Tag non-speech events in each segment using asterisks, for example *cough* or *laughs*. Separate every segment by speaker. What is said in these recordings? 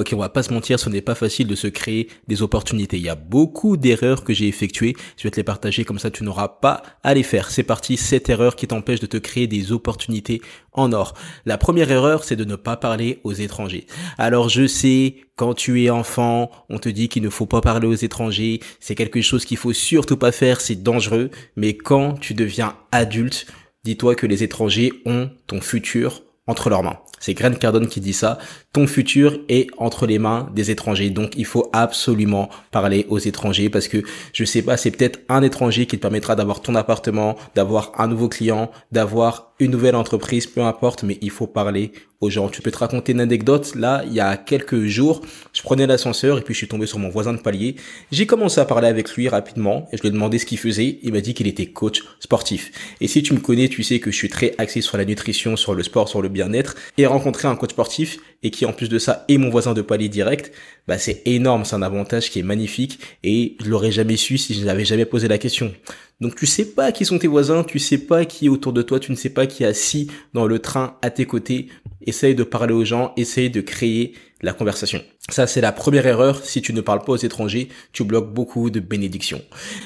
Speaker 1: Ok, on va pas se mentir, ce n'est pas facile de se créer des opportunités. Il y a beaucoup d'erreurs que j'ai effectuées. Je vais te les partager comme ça, tu n'auras pas à les faire. C'est parti, cette erreur qui t'empêche de te créer des opportunités en or. La première erreur, c'est de ne pas parler aux étrangers. Alors je sais, quand tu es enfant, on te dit qu'il ne faut pas parler aux étrangers. C'est quelque chose qu'il faut surtout pas faire, c'est dangereux. Mais quand tu deviens adulte, dis-toi que les étrangers ont ton futur entre leurs mains. C'est Grant Cardone qui dit ça. Ton futur est entre les mains des étrangers. Donc, il faut absolument parler aux étrangers parce que je sais pas, c'est peut-être un étranger qui te permettra d'avoir ton appartement, d'avoir un nouveau client, d'avoir une nouvelle entreprise, peu importe, mais il faut parler aux gens. Tu peux te raconter une anecdote. Là, il y a quelques jours, je prenais l'ascenseur et puis je suis tombé sur mon voisin de palier. J'ai commencé à parler avec lui rapidement et je lui ai demandé ce qu'il faisait. Il m'a dit qu'il était coach sportif. Et si tu me connais, tu sais que je suis très axé sur la nutrition, sur le sport, sur le bien-être. Rencontrer un coach sportif et qui en plus de ça est mon voisin de palier direct, bah c'est énorme, c'est un avantage qui est magnifique et je l'aurais jamais su si je n'avais jamais posé la question. Donc tu sais pas qui sont tes voisins, tu sais pas qui est autour de toi, tu ne sais pas qui est assis dans le train à tes côtés. Essaye de parler aux gens, essaye de créer la conversation. Ça, c'est la première erreur. Si tu ne parles pas aux étrangers, tu bloques beaucoup de bénédictions.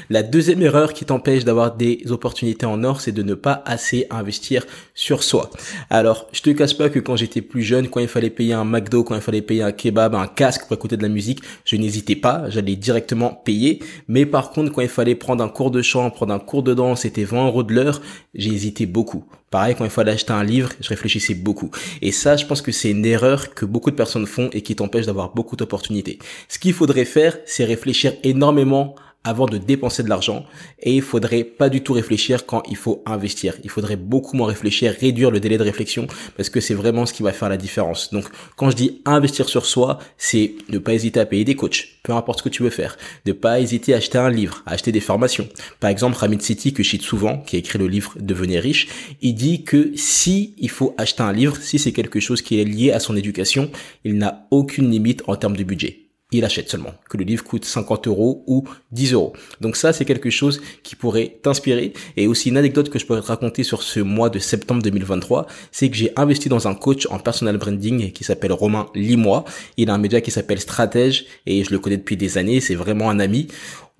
Speaker 1: La deuxième erreur qui t'empêche d'avoir des opportunités en or, c'est de ne pas assez investir sur soi. Alors, je te cache pas que quand j'étais plus jeune, quand il fallait payer un McDo, quand il fallait payer un kebab, un casque pour écouter de la musique, je n'hésitais pas, j'allais directement payer. Mais par contre, quand il fallait prendre un cours de chant, prendre un cours de danse, c'était 20 euros de l'heure, j'ai hésité beaucoup. Pareil, quand il fallait acheter un livre, je réfléchissais beaucoup. Et ça, je pense que c'est une erreur que beaucoup de personnes font et qui t'empêche d'avoir beaucoup d'opportunités. Ce qu'il faudrait faire, c'est réfléchir énormément avant de dépenser de l'argent et il faudrait pas du tout réfléchir quand il faut investir. Il faudrait beaucoup moins réfléchir, réduire le délai de réflexion parce que c'est vraiment ce qui va faire la différence. Donc quand je dis investir sur soi, c'est ne pas hésiter à payer des coachs, peu importe ce que tu veux faire, ne pas hésiter à acheter un livre, à acheter des formations. Par exemple, Ramit City que je cite souvent, qui a écrit le livre Devenir riche, il dit que si il faut acheter un livre, si c'est quelque chose qui est lié à son éducation, il n'a aucune limite en termes de budget il achète seulement. Que le livre coûte 50 euros ou 10 euros. Donc ça, c'est quelque chose qui pourrait t'inspirer. Et aussi une anecdote que je pourrais te raconter sur ce mois de septembre 2023, c'est que j'ai investi dans un coach en personal branding qui s'appelle Romain Limois. Il a un média qui s'appelle Stratège et je le connais depuis des années. C'est vraiment un ami.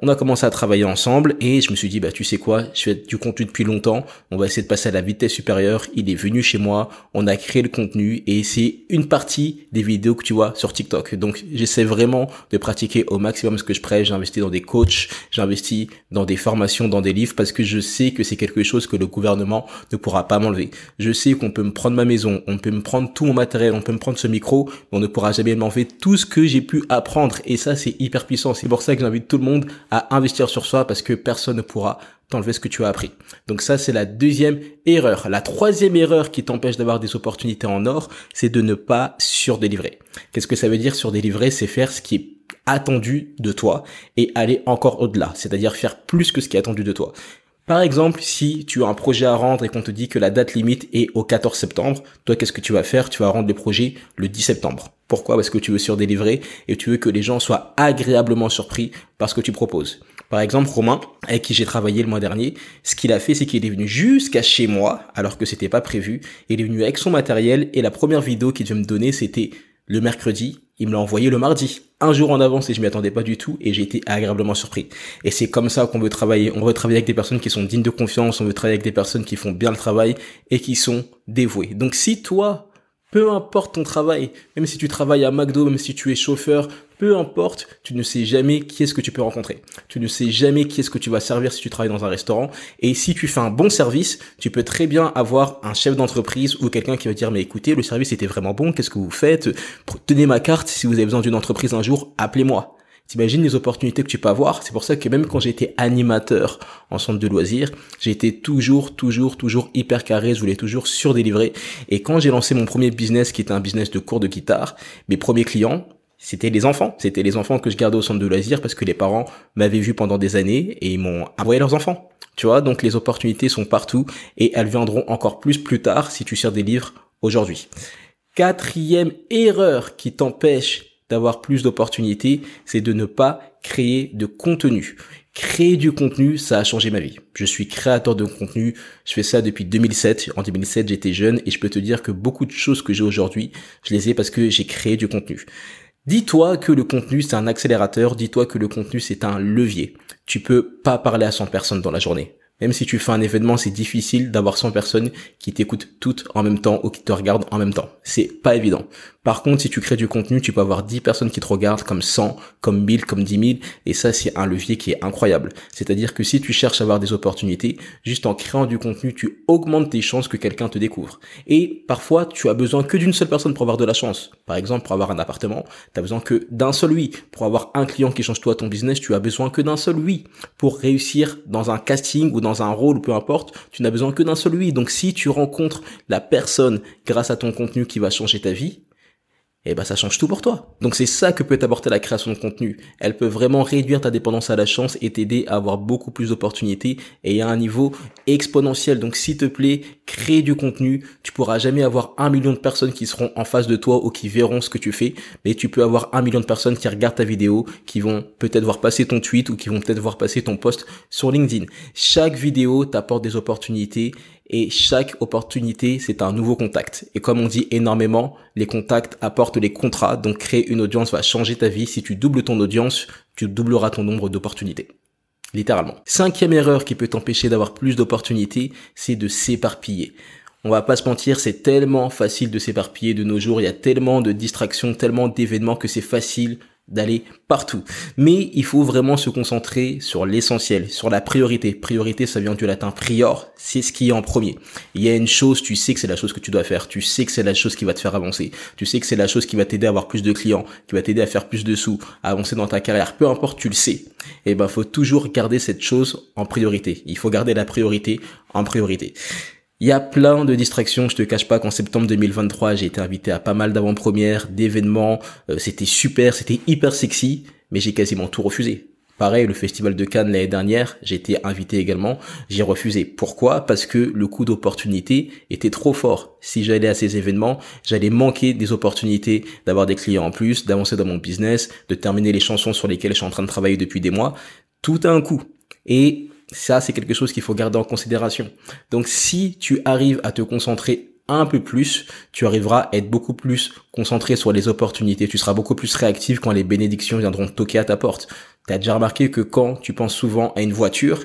Speaker 1: On a commencé à travailler ensemble et je me suis dit, bah, tu sais quoi, je fais du contenu depuis longtemps, on va essayer de passer à la vitesse supérieure. Il est venu chez moi, on a créé le contenu et c'est une partie des vidéos que tu vois sur TikTok. Donc, j'essaie vraiment de pratiquer au maximum ce que je prêche. J'investis dans des coachs, j'investis dans des formations, dans des livres parce que je sais que c'est quelque chose que le gouvernement ne pourra pas m'enlever. Je sais qu'on peut me prendre ma maison, on peut me prendre tout mon matériel, on peut me prendre ce micro, mais on ne pourra jamais m'enlever tout ce que j'ai pu apprendre et ça, c'est hyper puissant. C'est pour ça que j'invite tout le monde à investir sur soi parce que personne ne pourra t'enlever ce que tu as appris. Donc ça, c'est la deuxième erreur. La troisième erreur qui t'empêche d'avoir des opportunités en or, c'est de ne pas surdélivrer. Qu'est-ce que ça veut dire surdélivrer? C'est faire ce qui est attendu de toi et aller encore au-delà, c'est-à-dire faire plus que ce qui est attendu de toi. Par exemple, si tu as un projet à rendre et qu'on te dit que la date limite est au 14 septembre, toi, qu'est-ce que tu vas faire? Tu vas rendre le projet le 10 septembre. Pourquoi? Parce que tu veux surdélivrer et tu veux que les gens soient agréablement surpris par ce que tu proposes. Par exemple, Romain, avec qui j'ai travaillé le mois dernier, ce qu'il a fait, c'est qu'il est venu jusqu'à chez moi, alors que c'était pas prévu. Il est venu avec son matériel et la première vidéo qu'il devait me donner, c'était le mercredi, il me l'a envoyé le mardi, un jour en avance et je m'y attendais pas du tout et j'ai été agréablement surpris. Et c'est comme ça qu'on veut travailler. On veut travailler avec des personnes qui sont dignes de confiance, on veut travailler avec des personnes qui font bien le travail et qui sont dévouées. Donc si toi, peu importe ton travail, même si tu travailles à McDo, même si tu es chauffeur, peu importe, tu ne sais jamais qui est-ce que tu peux rencontrer. Tu ne sais jamais qui est-ce que tu vas servir si tu travailles dans un restaurant. Et si tu fais un bon service, tu peux très bien avoir un chef d'entreprise ou quelqu'un qui va dire, mais écoutez, le service était vraiment bon, qu'est-ce que vous faites? Tenez ma carte, si vous avez besoin d'une entreprise un jour, appelez-moi. T'imagines les opportunités que tu peux avoir? C'est pour ça que même quand j'étais animateur en centre de loisirs, j'étais toujours, toujours, toujours hyper carré. Je voulais toujours surdélivrer. Et quand j'ai lancé mon premier business, qui était un business de cours de guitare, mes premiers clients, c'était les enfants. C'était les enfants que je gardais au centre de loisirs parce que les parents m'avaient vu pendant des années et ils m'ont envoyé leurs enfants. Tu vois, donc les opportunités sont partout et elles viendront encore plus plus tard si tu livres aujourd'hui. Quatrième erreur qui t'empêche d'avoir plus d'opportunités, c'est de ne pas créer de contenu. Créer du contenu, ça a changé ma vie. Je suis créateur de contenu, je fais ça depuis 2007. En 2007, j'étais jeune et je peux te dire que beaucoup de choses que j'ai aujourd'hui, je les ai parce que j'ai créé du contenu. Dis-toi que le contenu c'est un accélérateur, dis-toi que le contenu c'est un levier. Tu peux pas parler à 100 personnes dans la journée. Même si tu fais un événement, c'est difficile d'avoir 100 personnes qui t'écoutent toutes en même temps ou qui te regardent en même temps. C'est pas évident. Par contre, si tu crées du contenu, tu peux avoir 10 personnes qui te regardent comme 100, comme 1000, comme 10 000. Et ça, c'est un levier qui est incroyable. C'est-à-dire que si tu cherches à avoir des opportunités, juste en créant du contenu, tu augmentes tes chances que quelqu'un te découvre. Et parfois, tu as besoin que d'une seule personne pour avoir de la chance. Par exemple, pour avoir un appartement, tu besoin que d'un seul oui. Pour avoir un client qui change toi ton business, tu as besoin que d'un seul oui. Pour réussir dans un casting ou dans un rôle, peu importe, tu n'as besoin que d'un seul oui. Donc si tu rencontres la personne grâce à ton contenu qui va changer ta vie, eh ben ça change tout pour toi. Donc c'est ça que peut t'apporter la création de contenu. Elle peut vraiment réduire ta dépendance à la chance et t'aider à avoir beaucoup plus d'opportunités et à un niveau exponentiel. Donc s'il te plaît, crée du contenu. Tu pourras jamais avoir un million de personnes qui seront en face de toi ou qui verront ce que tu fais, mais tu peux avoir un million de personnes qui regardent ta vidéo, qui vont peut-être voir passer ton tweet ou qui vont peut-être voir passer ton post sur LinkedIn. Chaque vidéo t'apporte des opportunités et chaque opportunité, c'est un nouveau contact. Et comme on dit énormément, les contacts apportent les contrats, donc créer une audience va changer ta vie. Si tu doubles ton audience, tu doubleras ton nombre d'opportunités. Littéralement. Cinquième erreur qui peut t'empêcher d'avoir plus d'opportunités, c'est de s'éparpiller. On va pas se mentir, c'est tellement facile de s'éparpiller de nos jours, il y a tellement de distractions, tellement d'événements que c'est facile d'aller partout. Mais il faut vraiment se concentrer sur l'essentiel, sur la priorité. Priorité, ça vient du latin prior, c'est ce qui est en premier. Il y a une chose, tu sais que c'est la chose que tu dois faire, tu sais que c'est la chose qui va te faire avancer, tu sais que c'est la chose qui va t'aider à avoir plus de clients, qui va t'aider à faire plus de sous, à avancer dans ta carrière, peu importe, tu le sais. Et eh ben, faut toujours garder cette chose en priorité. Il faut garder la priorité en priorité. Il y a plein de distractions, je te cache pas qu'en septembre 2023, j'ai été invité à pas mal d'avant-premières, d'événements, euh, c'était super, c'était hyper sexy, mais j'ai quasiment tout refusé. Pareil, le festival de Cannes l'année dernière, j'ai été invité également, j'ai refusé. Pourquoi? Parce que le coût d'opportunité était trop fort. Si j'allais à ces événements, j'allais manquer des opportunités d'avoir des clients en plus, d'avancer dans mon business, de terminer les chansons sur lesquelles je suis en train de travailler depuis des mois. Tout a un coût. Et ça, c'est quelque chose qu'il faut garder en considération. Donc, si tu arrives à te concentrer un peu plus, tu arriveras à être beaucoup plus concentré sur les opportunités. Tu seras beaucoup plus réactif quand les bénédictions viendront toquer à ta porte. Tu as déjà remarqué que quand tu penses souvent à une voiture,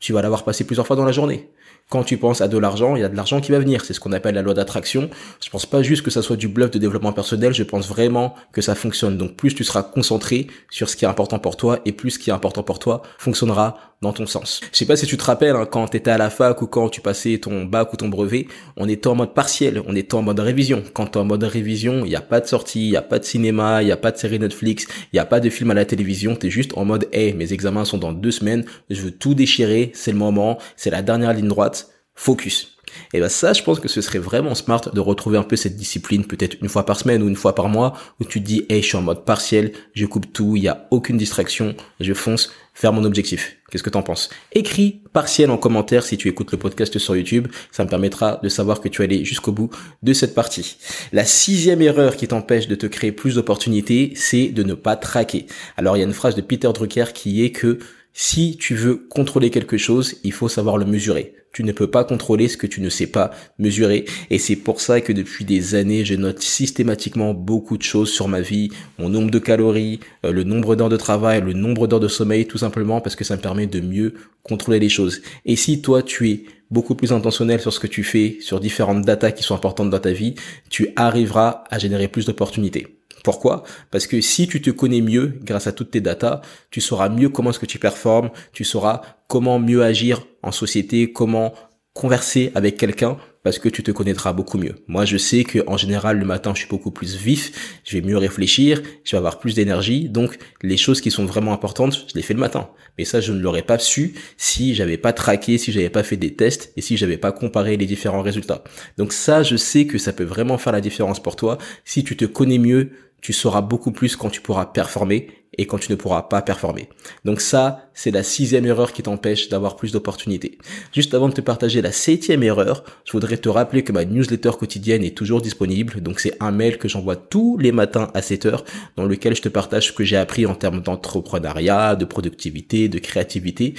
Speaker 1: tu vas l'avoir passé plusieurs fois dans la journée. Quand tu penses à de l'argent, il y a de l'argent qui va venir. C'est ce qu'on appelle la loi d'attraction. Je pense pas juste que ça soit du bluff de développement personnel. Je pense vraiment que ça fonctionne. Donc plus tu seras concentré sur ce qui est important pour toi et plus ce qui est important pour toi fonctionnera dans ton sens. Je sais pas si tu te rappelles hein, quand tu étais à la fac ou quand tu passais ton bac ou ton brevet, on était en mode partiel, on était en mode révision. Quand tu es en mode révision, il n'y a pas de sortie, il n'y a pas de cinéma, il n'y a pas de série Netflix, il n'y a pas de film à la télévision, tu es juste en mode hey, mes examens sont dans deux semaines, je veux tout déchirer, c'est le moment, c'est la dernière ligne droite, focus. Et ben ça, je pense que ce serait vraiment smart de retrouver un peu cette discipline, peut-être une fois par semaine ou une fois par mois, où tu te dis, hey, je suis en mode partiel, je coupe tout, il y a aucune distraction, je fonce faire mon objectif. Qu'est-ce que t'en penses? Écris partiel en commentaire si tu écoutes le podcast sur YouTube. Ça me permettra de savoir que tu es allé jusqu'au bout de cette partie. La sixième erreur qui t'empêche de te créer plus d'opportunités, c'est de ne pas traquer. Alors il y a une phrase de Peter Drucker qui est que si tu veux contrôler quelque chose, il faut savoir le mesurer. Tu ne peux pas contrôler ce que tu ne sais pas mesurer. Et c'est pour ça que depuis des années, je note systématiquement beaucoup de choses sur ma vie, mon nombre de calories, euh, le nombre d'heures de travail, le nombre d'heures de sommeil, tout simplement parce que ça me permet de mieux contrôler les choses. Et si toi, tu es beaucoup plus intentionnel sur ce que tu fais, sur différentes datas qui sont importantes dans ta vie, tu arriveras à générer plus d'opportunités. Pourquoi? Parce que si tu te connais mieux grâce à toutes tes datas, tu sauras mieux comment est-ce que tu performes, tu sauras comment mieux agir en société, comment converser avec quelqu'un parce que tu te connaîtras beaucoup mieux. Moi, je sais que en général le matin, je suis beaucoup plus vif, je vais mieux réfléchir, je vais avoir plus d'énergie. Donc, les choses qui sont vraiment importantes, je les fais le matin. Mais ça, je ne l'aurais pas su si j'avais pas traqué, si j'avais pas fait des tests et si j'avais pas comparé les différents résultats. Donc ça, je sais que ça peut vraiment faire la différence pour toi si tu te connais mieux tu sauras beaucoup plus quand tu pourras performer et quand tu ne pourras pas performer. Donc ça, c'est la sixième erreur qui t'empêche d'avoir plus d'opportunités. Juste avant de te partager la septième erreur, je voudrais te rappeler que ma newsletter quotidienne est toujours disponible. Donc c'est un mail que j'envoie tous les matins à 7 heures dans lequel je te partage ce que j'ai appris en termes d'entrepreneuriat, de productivité, de créativité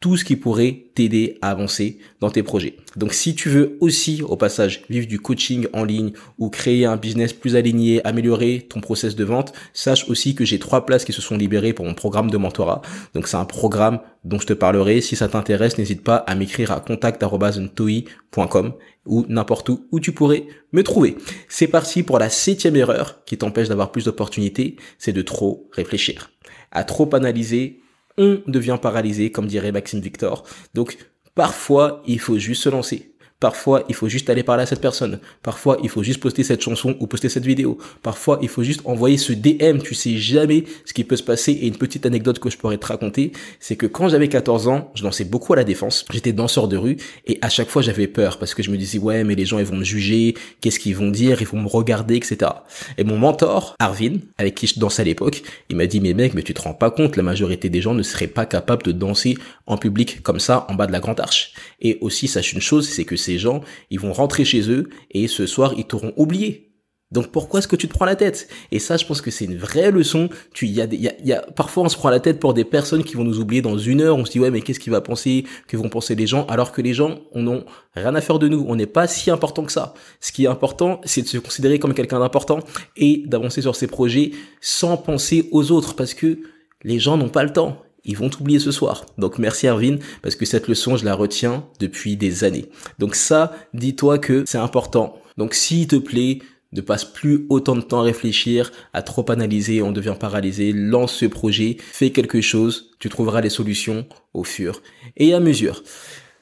Speaker 1: tout ce qui pourrait t'aider à avancer dans tes projets. Donc si tu veux aussi au passage vivre du coaching en ligne ou créer un business plus aligné, améliorer ton process de vente, sache aussi que j'ai trois places qui se sont libérées pour mon programme de mentorat. Donc c'est un programme dont je te parlerai. Si ça t'intéresse, n'hésite pas à m'écrire à contact.ntoi.com ou n'importe où où tu pourrais me trouver. C'est parti pour la septième erreur qui t'empêche d'avoir plus d'opportunités, c'est de trop réfléchir. À trop analyser, on devient paralysé, comme dirait Maxime Victor. Donc, parfois, il faut juste se lancer. Parfois, il faut juste aller parler à cette personne. Parfois, il faut juste poster cette chanson ou poster cette vidéo. Parfois, il faut juste envoyer ce DM. Tu sais jamais ce qui peut se passer. Et une petite anecdote que je pourrais te raconter, c'est que quand j'avais 14 ans, je lançais beaucoup à la défense. J'étais danseur de rue et à chaque fois, j'avais peur parce que je me disais, ouais, mais les gens, ils vont me juger. Qu'est-ce qu'ils vont dire? Ils vont me regarder, etc. Et mon mentor, Arvin, avec qui je dansais à l'époque, il m'a dit, mais mec, mais tu te rends pas compte, la majorité des gens ne seraient pas capables de danser en public comme ça, en bas de la grande arche. Et aussi, sache une chose, c'est que ces gens, ils vont rentrer chez eux et ce soir, ils t'auront oublié. Donc pourquoi est-ce que tu te prends la tête? Et ça, je pense que c'est une vraie leçon. Tu, y parfois on se prend la tête pour des personnes qui vont nous oublier dans une heure. On se dit ouais, mais qu'est-ce qu'il va penser Que vont penser les gens Alors que les gens, on n'ont rien à faire de nous. On n'est pas si important que ça. Ce qui est important, c'est de se considérer comme quelqu'un d'important et d'avancer sur ses projets sans penser aux autres, parce que les gens n'ont pas le temps ils vont t'oublier ce soir. Donc merci Erwin, parce que cette leçon, je la retiens depuis des années. Donc ça, dis-toi que c'est important. Donc s'il te plaît, ne passe plus autant de temps à réfléchir, à trop analyser, on devient paralysé, lance ce projet, fais quelque chose, tu trouveras les solutions au fur et à mesure.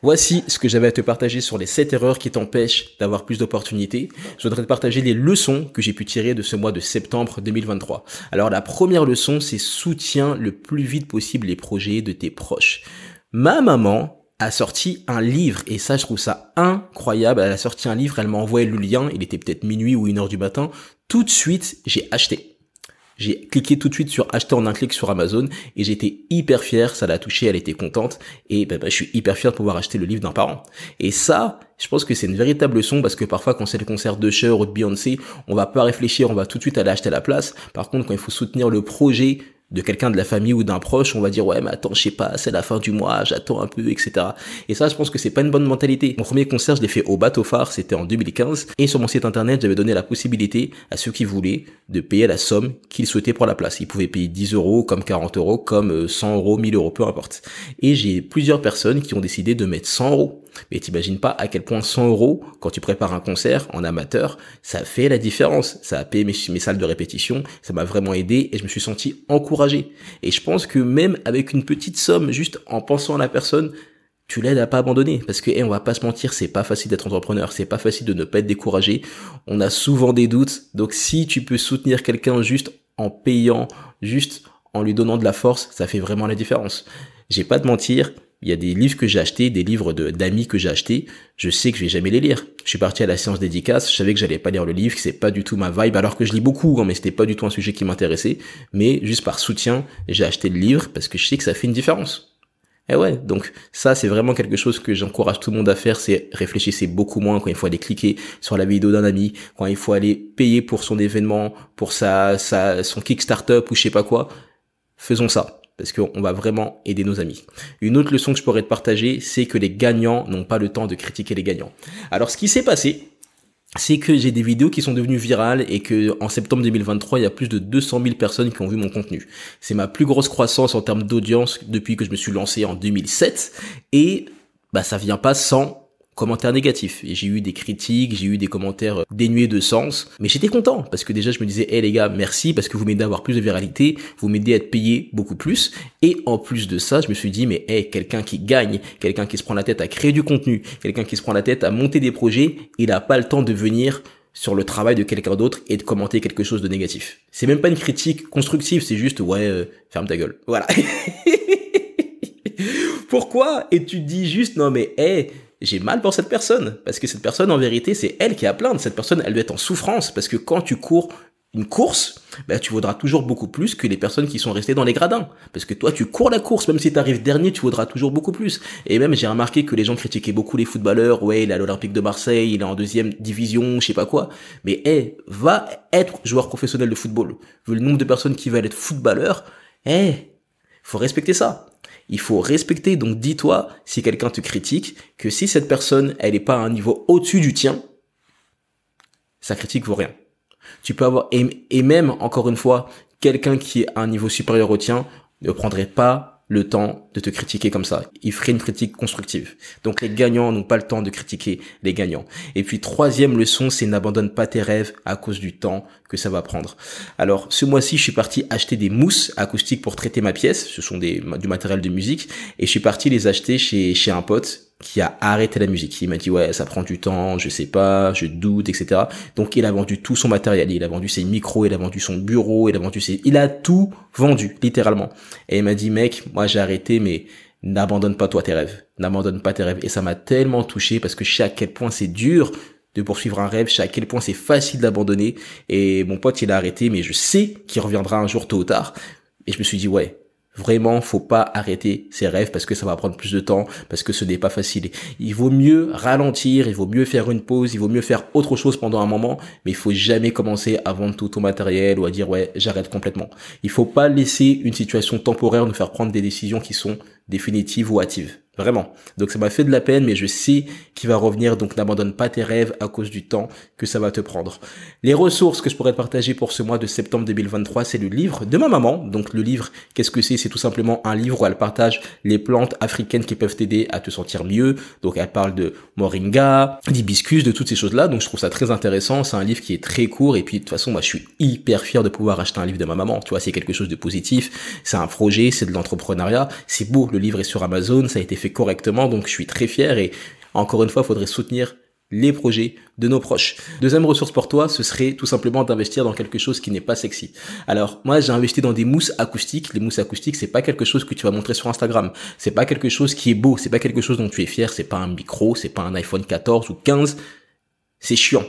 Speaker 1: Voici ce que j'avais à te partager sur les 7 erreurs qui t'empêchent d'avoir plus d'opportunités. Je voudrais te partager les leçons que j'ai pu tirer de ce mois de septembre 2023. Alors la première leçon, c'est soutiens le plus vite possible les projets de tes proches. Ma maman a sorti un livre et ça je trouve ça incroyable. Elle a sorti un livre, elle m'a envoyé le lien, il était peut-être minuit ou une heure du matin. Tout de suite, j'ai acheté. J'ai cliqué tout de suite sur acheter en un clic sur Amazon et j'étais hyper fier, ça l'a touché, elle était contente et ben, ben, je suis hyper fier de pouvoir acheter le livre d'un parent. Et ça, je pense que c'est une véritable leçon parce que parfois quand c'est le concert de Cher ou de Beyoncé, on va pas réfléchir, on va tout de suite aller acheter la place. Par contre, quand il faut soutenir le projet de quelqu'un de la famille ou d'un proche, on va dire ouais mais attends je sais pas, c'est la fin du mois, j'attends un peu, etc. Et ça je pense que c'est pas une bonne mentalité. Mon premier concert je l'ai fait au bateau phare, c'était en 2015, et sur mon site internet j'avais donné la possibilité à ceux qui voulaient de payer la somme qu'ils souhaitaient pour la place. Ils pouvaient payer 10 euros, comme 40 euros, comme 100 euros, 1000 euros, peu importe. Et j'ai plusieurs personnes qui ont décidé de mettre 100 euros. Mais t'imagines pas à quel point 100 euros, quand tu prépares un concert en amateur, ça fait la différence. Ça a payé mes, salles de répétition, ça m'a vraiment aidé et je me suis senti encouragé. Et je pense que même avec une petite somme, juste en pensant à la personne, tu l'aides à pas abandonner parce que on va pas se mentir c'est pas facile d'être entrepreneur c'est pas facile de ne pas être découragé on a souvent des doutes donc si tu peux soutenir quelqu'un juste en payant juste en lui donnant de la force ça fait vraiment la différence j'ai pas de mentir il y a des livres que j'ai achetés, des livres d'amis que j'ai achetés, je sais que je vais jamais les lire. Je suis parti à la séance dédicace, je savais que j'allais pas lire le livre, que c'est pas du tout ma vibe, alors que je lis beaucoup, hein, mais c'était pas du tout un sujet qui m'intéressait. Mais juste par soutien, j'ai acheté le livre parce que je sais que ça fait une différence. Et ouais, donc ça c'est vraiment quelque chose que j'encourage tout le monde à faire, c'est réfléchissez beaucoup moins quand il faut aller cliquer sur la vidéo d'un ami, quand il faut aller payer pour son événement, pour sa, sa son Kickstarter ou je sais pas quoi. Faisons ça parce qu'on va vraiment aider nos amis. Une autre leçon que je pourrais te partager, c'est que les gagnants n'ont pas le temps de critiquer les gagnants. Alors ce qui s'est passé, c'est que j'ai des vidéos qui sont devenues virales et que en septembre 2023, il y a plus de 200 000 personnes qui ont vu mon contenu. C'est ma plus grosse croissance en termes d'audience depuis que je me suis lancé en 2007 et bah ça vient pas sans commentaires négatifs. Et j'ai eu des critiques, j'ai eu des commentaires euh, dénués de sens. Mais j'étais content parce que déjà je me disais, hé les gars, merci parce que vous m'aidez à avoir plus de viralité, vous m'aidez à être payé beaucoup plus. Et en plus de ça, je me suis dit, mais hé, quelqu'un qui gagne, quelqu'un qui se prend la tête à créer du contenu, quelqu'un qui se prend la tête à monter des projets, il n'a pas le temps de venir sur le travail de quelqu'un d'autre et de commenter quelque chose de négatif. C'est même pas une critique constructive, c'est juste, ouais, euh, ferme ta gueule. Voilà. *laughs* Pourquoi Et tu dis juste, non mais, hé, j'ai mal pour cette personne. Parce que cette personne, en vérité, c'est elle qui a plainte. Cette personne, elle doit être en souffrance. Parce que quand tu cours une course, ben, tu vaudras toujours beaucoup plus que les personnes qui sont restées dans les gradins. Parce que toi, tu cours la course, même si tu arrives dernier, tu vaudras toujours beaucoup plus. Et même, j'ai remarqué que les gens critiquaient beaucoup les footballeurs. Ouais, il est à l'Olympique de Marseille, il est en deuxième division, je sais pas quoi. Mais, hé, va être joueur professionnel de football. Vu le nombre de personnes qui veulent être footballeurs, hé, faut respecter ça. Il faut respecter, donc dis-toi, si quelqu'un te critique, que si cette personne, elle n'est pas à un niveau au-dessus du tien, sa critique vaut rien. Tu peux avoir, et, même, encore une fois, quelqu'un qui est à un niveau supérieur au tien ne prendrait pas le temps de te critiquer comme ça. Il ferait une critique constructive. Donc les gagnants n'ont pas le temps de critiquer les gagnants. Et puis troisième leçon, c'est n'abandonne pas tes rêves à cause du temps que ça va prendre. Alors ce mois-ci, je suis parti acheter des mousses acoustiques pour traiter ma pièce. Ce sont des, du matériel de musique. Et je suis parti les acheter chez, chez un pote qui a arrêté la musique. Il m'a dit ouais ça prend du temps, je sais pas, je doute, etc. Donc il a vendu tout son matériel, il a vendu ses micros, il a vendu son bureau, il a vendu ses, il a tout vendu littéralement. Et il m'a dit mec, moi j'ai arrêté, mais n'abandonne pas toi tes rêves, n'abandonne pas tes rêves. Et ça m'a tellement touché parce que je sais à quel point c'est dur de poursuivre un rêve, je sais à quel point c'est facile d'abandonner. Et mon pote il a arrêté, mais je sais qu'il reviendra un jour tôt ou tard. Et je me suis dit ouais, Vraiment, faut pas arrêter ses rêves parce que ça va prendre plus de temps, parce que ce n'est pas facile. Il vaut mieux ralentir, il vaut mieux faire une pause, il vaut mieux faire autre chose pendant un moment, mais il faut jamais commencer à vendre tout ton matériel ou à dire ouais, j'arrête complètement. Il faut pas laisser une situation temporaire nous faire prendre des décisions qui sont définitive ou hâtive. Vraiment. Donc ça m'a fait de la peine, mais je sais qu'il va revenir, donc n'abandonne pas tes rêves à cause du temps que ça va te prendre. Les ressources que je pourrais te partager pour ce mois de septembre 2023, c'est le livre de ma maman. Donc le livre, qu'est-ce que c'est? C'est tout simplement un livre où elle partage les plantes africaines qui peuvent t'aider à te sentir mieux. Donc elle parle de moringa, d'hibiscus, de toutes ces choses-là. Donc je trouve ça très intéressant. C'est un livre qui est très court et puis de toute façon, moi je suis hyper fier de pouvoir acheter un livre de ma maman. Tu vois, c'est quelque chose de positif. C'est un projet, c'est de l'entrepreneuriat. C'est beau le livre est sur Amazon, ça a été fait correctement, donc je suis très fier et encore une fois, faudrait soutenir les projets de nos proches. Deuxième ressource pour toi, ce serait tout simplement d'investir dans quelque chose qui n'est pas sexy. Alors, moi, j'ai investi dans des mousses acoustiques. Les mousses acoustiques, c'est pas quelque chose que tu vas montrer sur Instagram. C'est pas quelque chose qui est beau. C'est pas quelque chose dont tu es fier. C'est pas un micro. C'est pas un iPhone 14 ou 15. C'est chiant.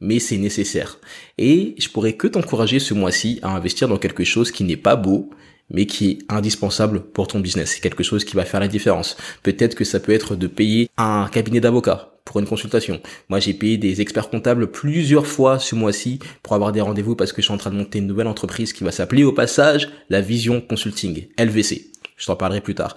Speaker 1: Mais c'est nécessaire. Et je pourrais que t'encourager ce mois-ci à investir dans quelque chose qui n'est pas beau, mais qui est indispensable pour ton business. C'est quelque chose qui va faire la différence. Peut-être que ça peut être de payer un cabinet d'avocat pour une consultation. Moi, j'ai payé des experts comptables plusieurs fois ce mois-ci pour avoir des rendez-vous parce que je suis en train de monter une nouvelle entreprise qui va s'appeler au passage la Vision Consulting, LVC. Je t'en parlerai plus tard.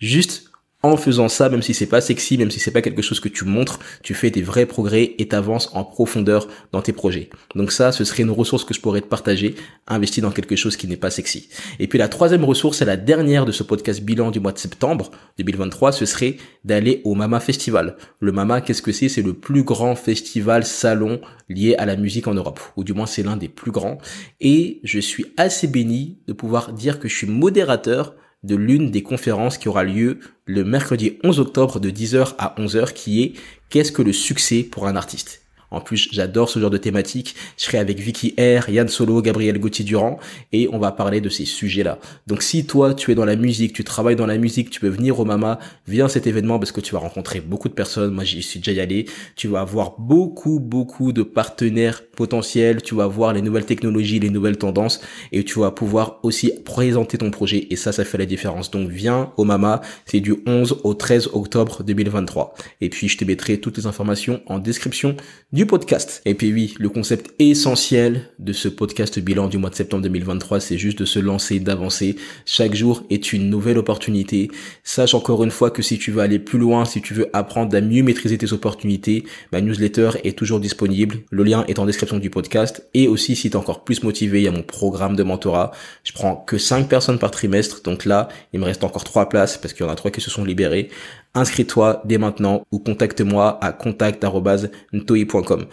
Speaker 1: Juste en faisant ça, même si c'est pas sexy, même si c'est pas quelque chose que tu montres, tu fais des vrais progrès et t'avances en profondeur dans tes projets. Donc ça, ce serait une ressource que je pourrais te partager, investir dans quelque chose qui n'est pas sexy. Et puis la troisième ressource, et la dernière de ce podcast bilan du mois de septembre 2023, ce serait d'aller au Mama Festival. Le Mama, qu'est-ce que c'est? C'est le plus grand festival salon lié à la musique en Europe, ou du moins c'est l'un des plus grands. Et je suis assez béni de pouvoir dire que je suis modérateur de l'une des conférences qui aura lieu le mercredi 11 octobre de 10h à 11h qui est Qu'est-ce que le succès pour un artiste? En plus, j'adore ce genre de thématique. Je serai avec Vicky R, Yann Solo, Gabriel Gauthier-Durand et on va parler de ces sujets-là. Donc si toi, tu es dans la musique, tu travailles dans la musique, tu peux venir au Mama, viens cet événement parce que tu vas rencontrer beaucoup de personnes. Moi, j'y suis déjà allé. Tu vas avoir beaucoup, beaucoup de partenaires potentiels. Tu vas voir les nouvelles technologies, les nouvelles tendances et tu vas pouvoir aussi présenter ton projet et ça, ça fait la différence. Donc viens au Mama. C'est du 11 au 13 octobre 2023. Et puis, je te mettrai toutes les informations en description du podcast. Et puis oui, le concept essentiel de ce podcast bilan du mois de septembre 2023, c'est juste de se lancer, d'avancer. Chaque jour est une nouvelle opportunité. Sache encore une fois que si tu veux aller plus loin, si tu veux apprendre à mieux maîtriser tes opportunités, ma newsletter est toujours disponible. Le lien est en description du podcast. Et aussi, si tu es encore plus motivé, il y a mon programme de mentorat. Je prends que 5 personnes par trimestre. Donc là, il me reste encore 3 places parce qu'il y en a 3 qui se sont libérées inscris-toi dès maintenant ou contacte-moi à contact.ntoi.com.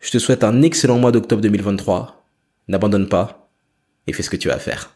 Speaker 1: Je te souhaite un excellent mois d'octobre 2023. N'abandonne pas et fais ce que tu as à faire.